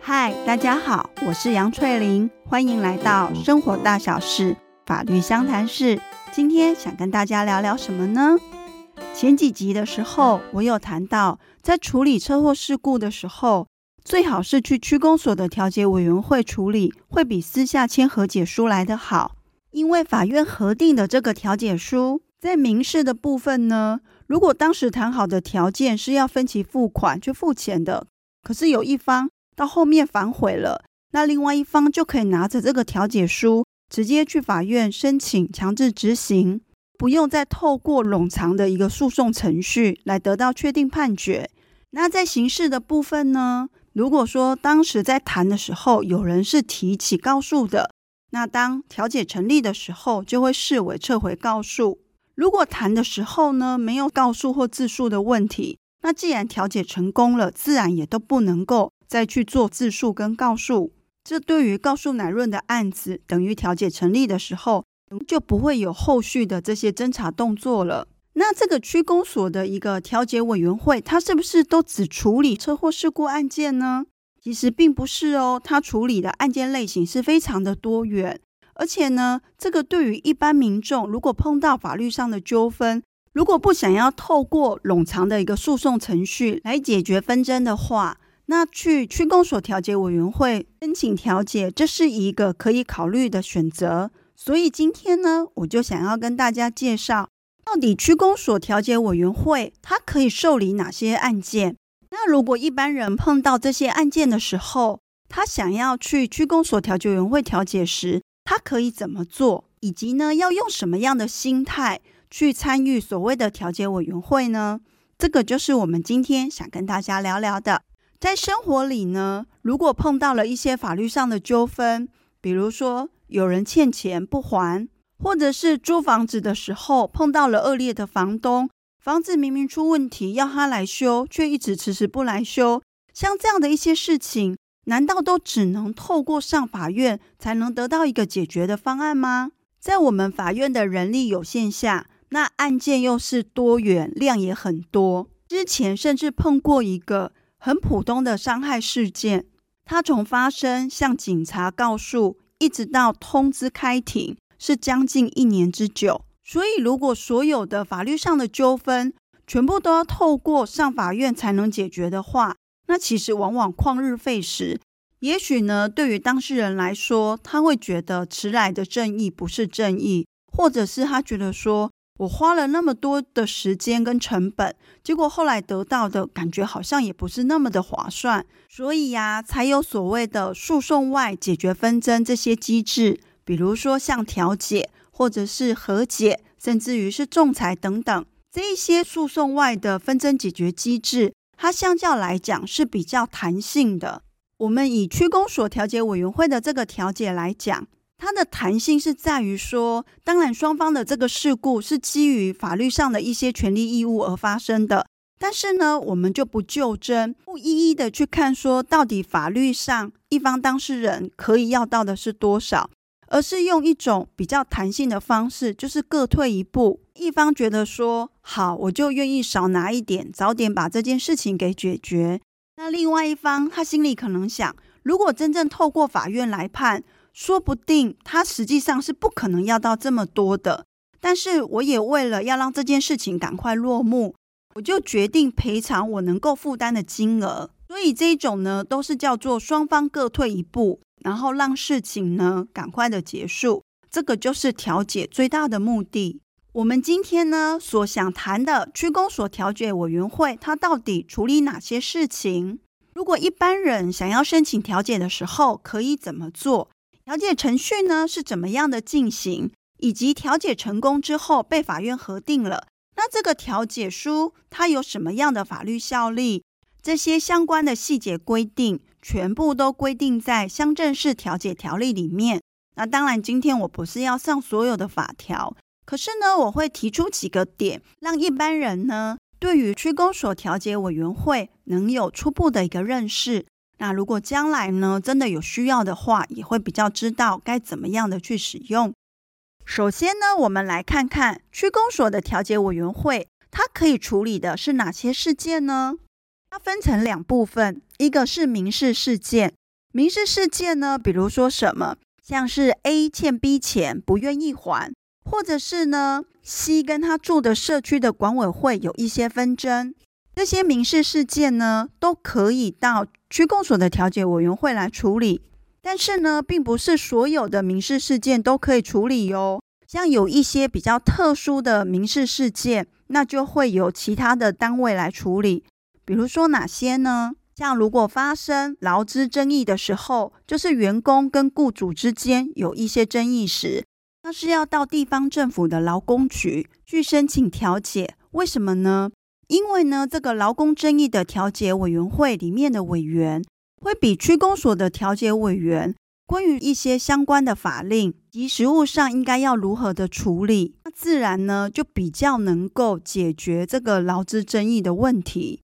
嗨，大家好，我是杨翠玲，欢迎来到生活大小事法律相谈室。今天想跟大家聊聊什么呢？前几集的时候，我有谈到，在处理车祸事故的时候，最好是去区公所的调解委员会处理，会比私下签和解书来得好。因为法院核定的这个调解书，在民事的部分呢，如果当时谈好的条件是要分期付款去付钱的，可是有一方到后面反悔了，那另外一方就可以拿着这个调解书，直接去法院申请强制执行，不用再透过冗长的一个诉讼程序来得到确定判决。那在刑事的部分呢，如果说当时在谈的时候有人是提起告诉的，那当调解成立的时候，就会视为撤回告诉。如果谈的时候呢，没有告诉或自诉的问题，那既然调解成功了，自然也都不能够再去做自诉跟告诉。这对于告诉乃润的案子，等于调解成立的时候，就不会有后续的这些侦查动作了。那这个区公所的一个调解委员会，它是不是都只处理车祸事故案件呢？其实并不是哦，它处理的案件类型是非常的多元。而且呢，这个对于一般民众，如果碰到法律上的纠纷，如果不想要透过冗长的一个诉讼程序来解决纷争的话，那去区公所调解委员会申请调解，这是一个可以考虑的选择。所以今天呢，我就想要跟大家介绍，到底区公所调解委员会它可以受理哪些案件？那如果一般人碰到这些案件的时候，他想要去区公所调解委员会调解时，他可以怎么做，以及呢，要用什么样的心态去参与所谓的调解委员会呢？这个就是我们今天想跟大家聊聊的。在生活里呢，如果碰到了一些法律上的纠纷，比如说有人欠钱不还，或者是租房子的时候碰到了恶劣的房东，房子明明出问题要他来修，却一直迟迟不来修，像这样的一些事情。难道都只能透过上法院才能得到一个解决的方案吗？在我们法院的人力有限下，那案件又是多元，量也很多。之前甚至碰过一个很普通的伤害事件，它从发生向警察告诉，一直到通知开庭，是将近一年之久。所以，如果所有的法律上的纠纷全部都要透过上法院才能解决的话，那其实往往旷日费时，也许呢，对于当事人来说，他会觉得迟来的正义不是正义，或者是他觉得说，我花了那么多的时间跟成本，结果后来得到的感觉好像也不是那么的划算，所以呀，才有所谓的诉讼外解决纷争这些机制，比如说像调解，或者是和解，甚至于是仲裁等等，这一些诉讼外的纷争解决机制。它相较来讲是比较弹性的。我们以区公所调解委员会的这个调解来讲，它的弹性是在于说，当然双方的这个事故是基于法律上的一些权利义务而发生的，但是呢，我们就不就真，不一一的去看说到底法律上一方当事人可以要到的是多少。而是用一种比较弹性的方式，就是各退一步。一方觉得说好，我就愿意少拿一点，早点把这件事情给解决。那另外一方，他心里可能想，如果真正透过法院来判，说不定他实际上是不可能要到这么多的。但是我也为了要让这件事情赶快落幕，我就决定赔偿我能够负担的金额。所以这一种呢，都是叫做双方各退一步。然后让事情呢赶快的结束，这个就是调解最大的目的。我们今天呢所想谈的区公所调解委员会，它到底处理哪些事情？如果一般人想要申请调解的时候，可以怎么做？调解程序呢是怎么样的进行？以及调解成功之后被法院核定了，那这个调解书它有什么样的法律效力？这些相关的细节规定。全部都规定在乡镇市调解条例里面。那当然，今天我不是要上所有的法条，可是呢，我会提出几个点，让一般人呢对于区公所调解委员会能有初步的一个认识。那如果将来呢真的有需要的话，也会比较知道该怎么样的去使用。首先呢，我们来看看区公所的调解委员会，它可以处理的是哪些事件呢？它分成两部分，一个是民事事件。民事事件呢，比如说什么，像是 A 欠 B 钱不愿意还，或者是呢 C 跟他住的社区的管委会有一些纷争，这些民事事件呢，都可以到区公所的调解委员会来处理。但是呢，并不是所有的民事事件都可以处理哟。像有一些比较特殊的民事事件，那就会由其他的单位来处理。比如说哪些呢？像如果发生劳资争议的时候，就是员工跟雇主之间有一些争议时，那是要到地方政府的劳工局去申请调解。为什么呢？因为呢，这个劳工争议的调解委员会里面的委员，会比区公所的调解委员关于一些相关的法令及实务上应该要如何的处理，那自然呢就比较能够解决这个劳资争议的问题。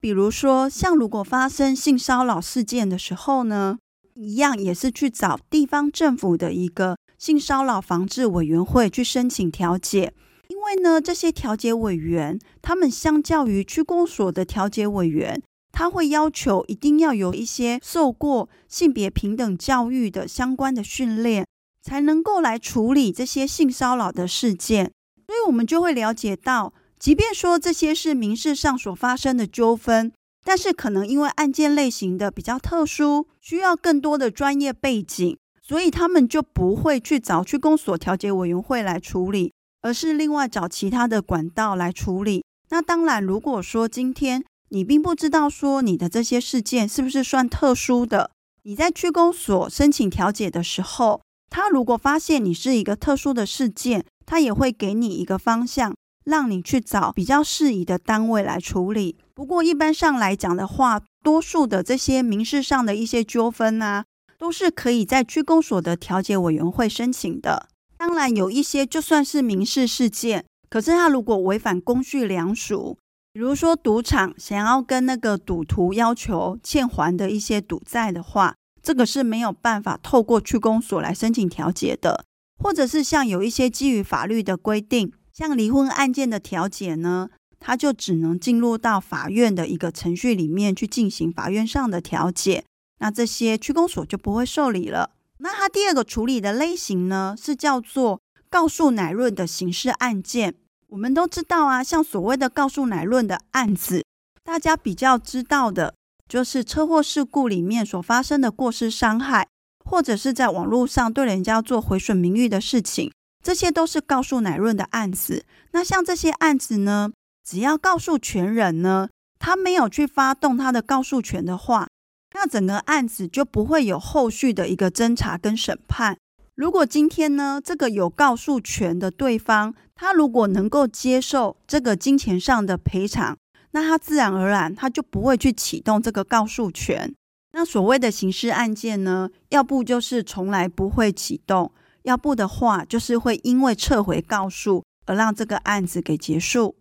比如说，像如果发生性骚扰事件的时候呢，一样也是去找地方政府的一个性骚扰防治委员会去申请调解，因为呢这些调解委员他们相较于区公所的调解委员。他会要求一定要有一些受过性别平等教育的相关的训练，才能够来处理这些性骚扰的事件。所以，我们就会了解到，即便说这些是民事上所发生的纠纷，但是可能因为案件类型的比较特殊，需要更多的专业背景，所以他们就不会去找区公所调解委员会来处理，而是另外找其他的管道来处理。那当然，如果说今天，你并不知道说你的这些事件是不是算特殊的。你在区公所申请调解的时候，他如果发现你是一个特殊的事件，他也会给你一个方向，让你去找比较适宜的单位来处理。不过一般上来讲的话，多数的这些民事上的一些纠纷啊，都是可以在区公所的调解委员会申请的。当然有一些就算是民事事件，可是他如果违反公序良俗。比如说，赌场想要跟那个赌徒要求欠还的一些赌债的话，这个是没有办法透过区公所来申请调解的。或者是像有一些基于法律的规定，像离婚案件的调解呢，它就只能进入到法院的一个程序里面去进行法院上的调解，那这些区公所就不会受理了。那它第二个处理的类型呢，是叫做告诉乃论的刑事案件。我们都知道啊，像所谓的告诉乃论的案子，大家比较知道的就是车祸事故里面所发生的过失伤害，或者是在网络上对人家做毁损名誉的事情，这些都是告诉乃润的案子。那像这些案子呢，只要告诉权人呢，他没有去发动他的告诉权的话，那整个案子就不会有后续的一个侦查跟审判。如果今天呢，这个有告诉权的对方，他如果能够接受这个金钱上的赔偿，那他自然而然他就不会去启动这个告诉权。那所谓的刑事案件呢，要不就是从来不会启动，要不的话就是会因为撤回告诉而让这个案子给结束。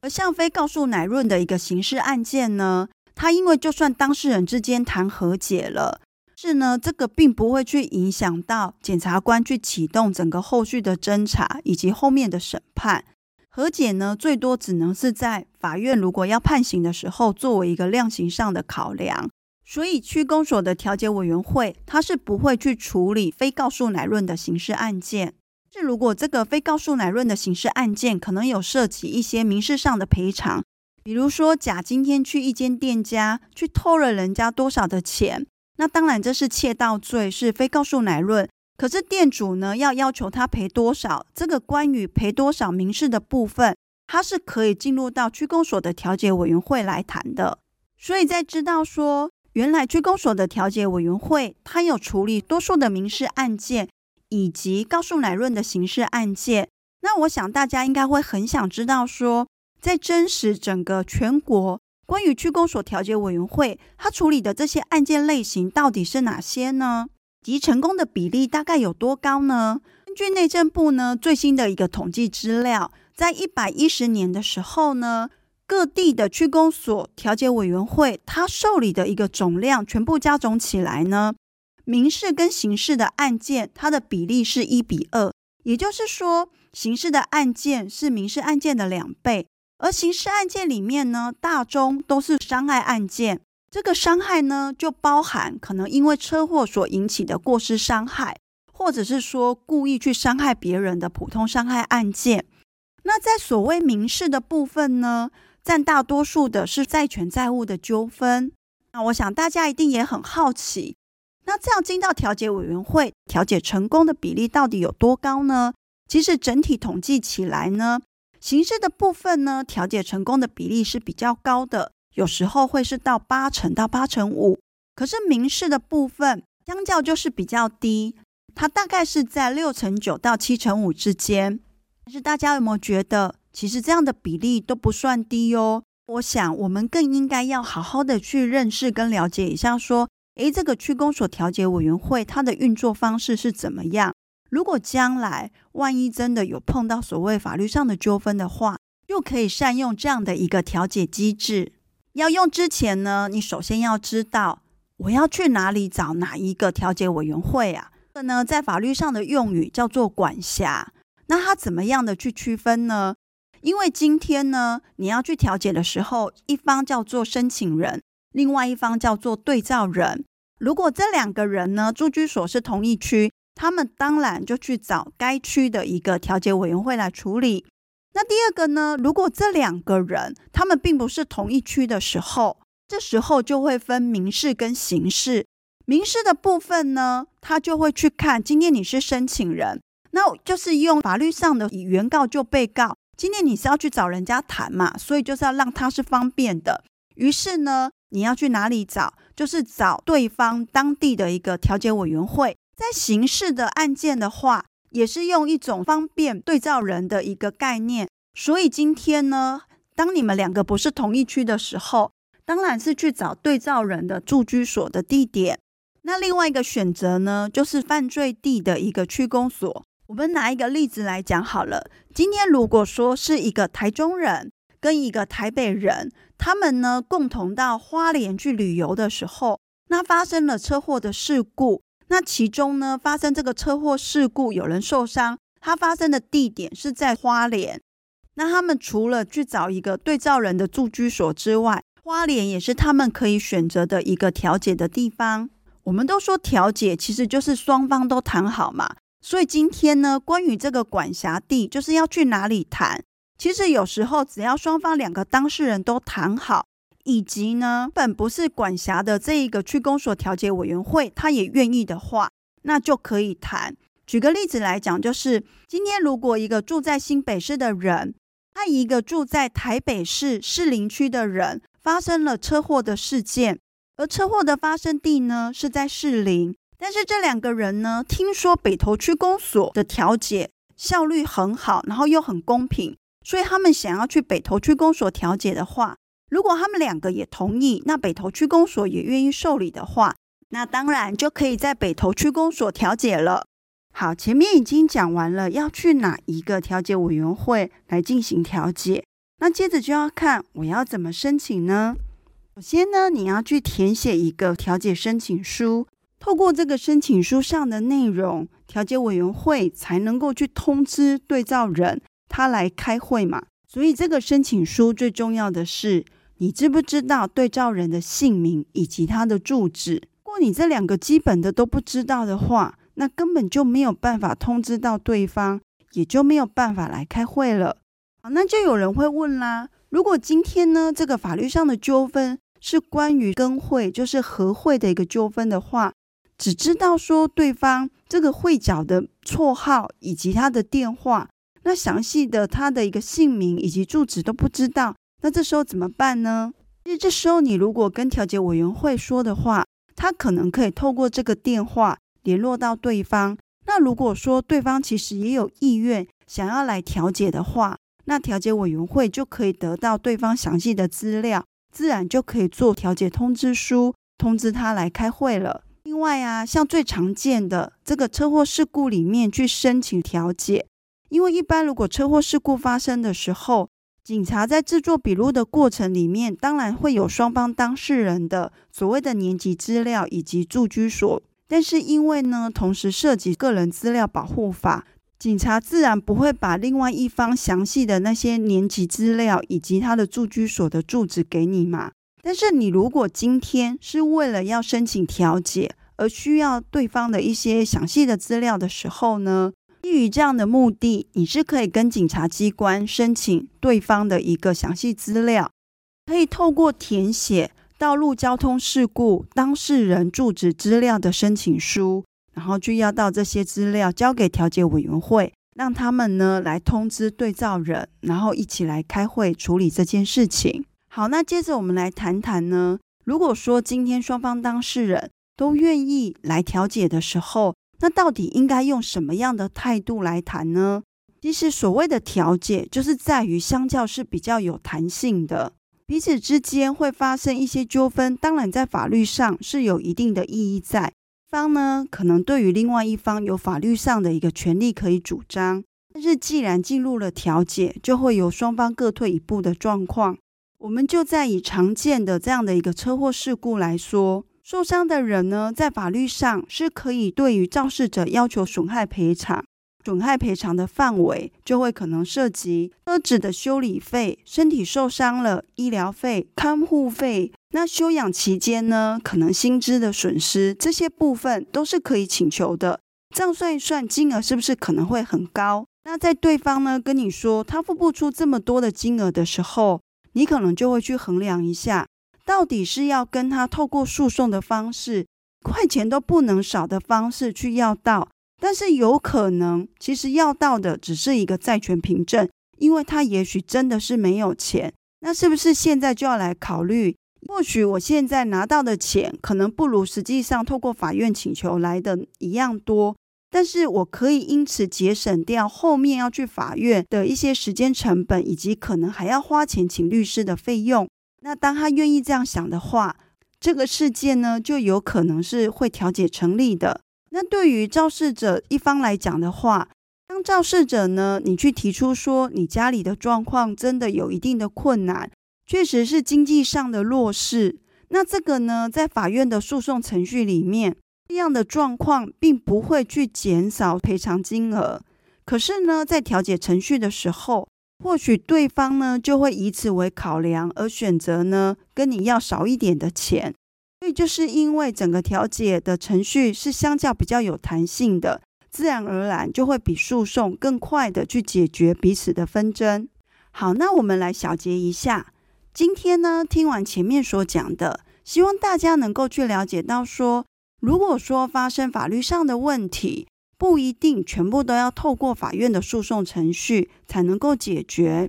而向飞告诉乃润的一个刑事案件呢，他因为就算当事人之间谈和解了。是呢，这个并不会去影响到检察官去启动整个后续的侦查以及后面的审判。和解呢，最多只能是在法院如果要判刑的时候，作为一个量刑上的考量。所以区公所的调解委员会，它是不会去处理非告诉乃论的刑事案件。是如果这个非告诉乃论的刑事案件可能有涉及一些民事上的赔偿，比如说甲今天去一间店家去偷了人家多少的钱。那当然，这是窃盗罪，是非告诉乃论。可是店主呢，要要求他赔多少？这个关于赔多少民事的部分，他是可以进入到区公所的调解委员会来谈的。所以在知道说，原来区公所的调解委员会，他有处理多数的民事案件，以及告诉乃论的刑事案件。那我想大家应该会很想知道说，在真实整个全国。关于区公所调解委员会，他处理的这些案件类型到底是哪些呢？及成功的比例大概有多高呢？根据内政部呢最新的一个统计资料，在一百一十年的时候呢，各地的区公所调解委员会，它受理的一个总量全部加总起来呢，民事跟刑事的案件，它的比例是一比二，也就是说，刑事的案件是民事案件的两倍，而刑事案件里面呢，大中都是伤害案件。这个伤害呢，就包含可能因为车祸所引起的过失伤害，或者是说故意去伤害别人的普通伤害案件。那在所谓民事的部分呢，占大多数的是债权债务的纠纷。那我想大家一定也很好奇，那这样进到调解委员会，调解成功的比例到底有多高呢？其实整体统计起来呢，刑事的部分呢，调解成功的比例是比较高的，有时候会是到八成到八成五。可是民事的部分相较就是比较低，它大概是在六成九到七成五之间。但是大家有没有觉得，其实这样的比例都不算低哦？我想我们更应该要好好的去认识跟了解一下，说，诶，这个区公所调解委员会它的运作方式是怎么样？如果将来万一真的有碰到所谓法律上的纠纷的话，又可以善用这样的一个调解机制。要用之前呢，你首先要知道我要去哪里找哪一个调解委员会啊？这呢，在法律上的用语叫做管辖。那它怎么样的去区分呢？因为今天呢，你要去调解的时候，一方叫做申请人，另外一方叫做对照人。如果这两个人呢，住居所是同一区。他们当然就去找该区的一个调解委员会来处理。那第二个呢，如果这两个人他们并不是同一区的时候，这时候就会分民事跟刑事。民事的部分呢，他就会去看今天你是申请人，那就是用法律上的以原告就被告。今天你是要去找人家谈嘛，所以就是要让他是方便的。于是呢，你要去哪里找？就是找对方当地的一个调解委员会。在刑事的案件的话，也是用一种方便对照人的一个概念。所以今天呢，当你们两个不是同一区的时候，当然是去找对照人的住居所的地点。那另外一个选择呢，就是犯罪地的一个区公所。我们拿一个例子来讲好了。今天如果说是一个台中人跟一个台北人，他们呢共同到花莲去旅游的时候，那发生了车祸的事故。那其中呢，发生这个车祸事故，有人受伤，它发生的地点是在花莲。那他们除了去找一个对照人的住居所之外，花莲也是他们可以选择的一个调解的地方。我们都说调解其实就是双方都谈好嘛，所以今天呢，关于这个管辖地，就是要去哪里谈，其实有时候只要双方两个当事人都谈好。以及呢，本不是管辖的这一个区公所调解委员会，他也愿意的话，那就可以谈。举个例子来讲，就是今天如果一个住在新北市的人，他一个住在台北市士林区的人发生了车祸的事件，而车祸的发生地呢是在士林，但是这两个人呢，听说北投区公所的调解效率很好，然后又很公平，所以他们想要去北投区公所调解的话。如果他们两个也同意，那北投区公所也愿意受理的话，那当然就可以在北投区公所调解了。好，前面已经讲完了要去哪一个调解委员会来进行调解，那接着就要看我要怎么申请呢？首先呢，你要去填写一个调解申请书，透过这个申请书上的内容，调解委员会才能够去通知对照人他来开会嘛。所以这个申请书最重要的是。你知不知道对照人的姓名以及他的住址？如果你这两个基本的都不知道的话，那根本就没有办法通知到对方，也就没有办法来开会了。好，那就有人会问啦：如果今天呢，这个法律上的纠纷是关于跟会，就是和会的一个纠纷的话，只知道说对方这个会角的绰号以及他的电话，那详细的他的一个姓名以及住址都不知道。那这时候怎么办呢？其实这时候你如果跟调解委员会说的话，他可能可以透过这个电话联络到对方。那如果说对方其实也有意愿想要来调解的话，那调解委员会就可以得到对方详细的资料，自然就可以做调解通知书，通知他来开会了。另外啊，像最常见的这个车祸事故里面去申请调解，因为一般如果车祸事故发生的时候，警察在制作笔录的过程里面，当然会有双方当事人的所谓的年级资料以及住居所，但是因为呢，同时涉及个人资料保护法，警察自然不会把另外一方详细的那些年级资料以及他的住居所的住址给你嘛。但是你如果今天是为了要申请调解而需要对方的一些详细的资料的时候呢，基于这样的目的，你是可以跟警察机关申请对方的一个详细资料，可以透过填写道路交通事故当事人住址资料的申请书。然后就要到这些资料交给调解委员会，让他们呢来通知对照人，然后一起来开会处理这件事情。好，那接着我们来谈谈呢，如果说今天双方当事人都愿意来调解的时候，那到底应该用什么样的态度来谈呢？其实所谓的调解，就是在于相较是比较有弹性的，彼此之间会发生一些纠纷，当然在法律上是有一定的意义在。方呢，可能对于另外一方有法律上的一个权利可以主张，但是既然进入了调解，就会有双方各退一步的状况。我们就在以常见的这样的一个车祸事故来说，受伤的人呢，在法律上是可以对于肇事者要求损害赔偿。损害赔偿的范围就会可能涉及车子的修理费、身体受伤了医疗费、看护费。那休养期间呢，可能薪资的损失，这些部分都是可以请求的。这样算一算，金额是不是可能会很高？那在对方呢跟你说他付不出这么多的金额的时候，你可能就会去衡量一下，到底是要跟他透过诉讼的方式，块钱都不能少的方式去要到。但是有可能，其实要到的只是一个债权凭证，因为他也许真的是没有钱。那是不是现在就要来考虑？或许我现在拿到的钱可能不如实际上透过法院请求来的一样多，但是我可以因此节省掉后面要去法院的一些时间成本，以及可能还要花钱请律师的费用。那当他愿意这样想的话，这个事件呢，就有可能是会调解成立的。那对于肇事者一方来讲的话，当肇事者呢，你去提出说你家里的状况真的有一定的困难，确实是经济上的弱势。那这个呢，在法院的诉讼程序里面，这样的状况并不会去减少赔偿金额。可是呢，在调解程序的时候，或许对方呢就会以此为考量，而选择呢跟你要少一点的钱。所以就是因为整个调解的程序是相较比较有弹性的，自然而然就会比诉讼更快的去解决彼此的纷争。好，那我们来小结一下，今天呢听完前面所讲的，希望大家能够去了解到说，如果说发生法律上的问题，不一定全部都要透过法院的诉讼程序才能够解决。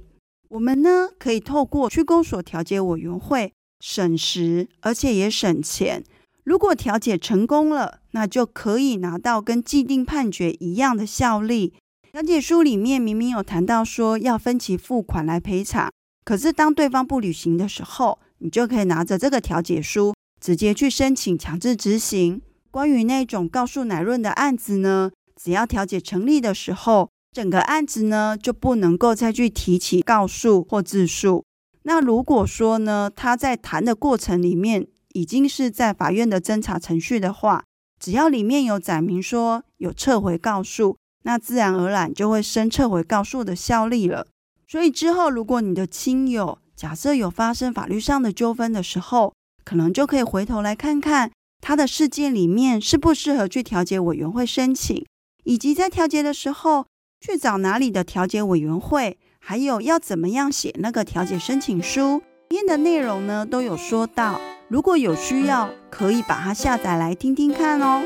我们呢可以透过区公所调解委员会。省时，而且也省钱。如果调解成功了，那就可以拿到跟既定判决一样的效力。调解书里面明明有谈到说要分期付款来赔偿，可是当对方不履行的时候，你就可以拿着这个调解书直接去申请强制执行。关于那种告诉乃润的案子呢，只要调解成立的时候，整个案子呢就不能够再去提起告诉或自诉。那如果说呢，他在谈的过程里面已经是在法院的侦查程序的话，只要里面有载明说有撤回告诉，那自然而然就会生撤回告诉的效力了。所以之后如果你的亲友假设有发生法律上的纠纷的时候，可能就可以回头来看看他的事件里面适不适合去调解委员会申请，以及在调解的时候去找哪里的调解委员会。还有要怎么样写那个调解申请书，里面的内容呢都有说到。如果有需要，可以把它下载来听听看哦。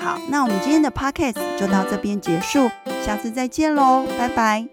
好，那我们今天的 podcast 就到这边结束，下次再见喽，拜拜。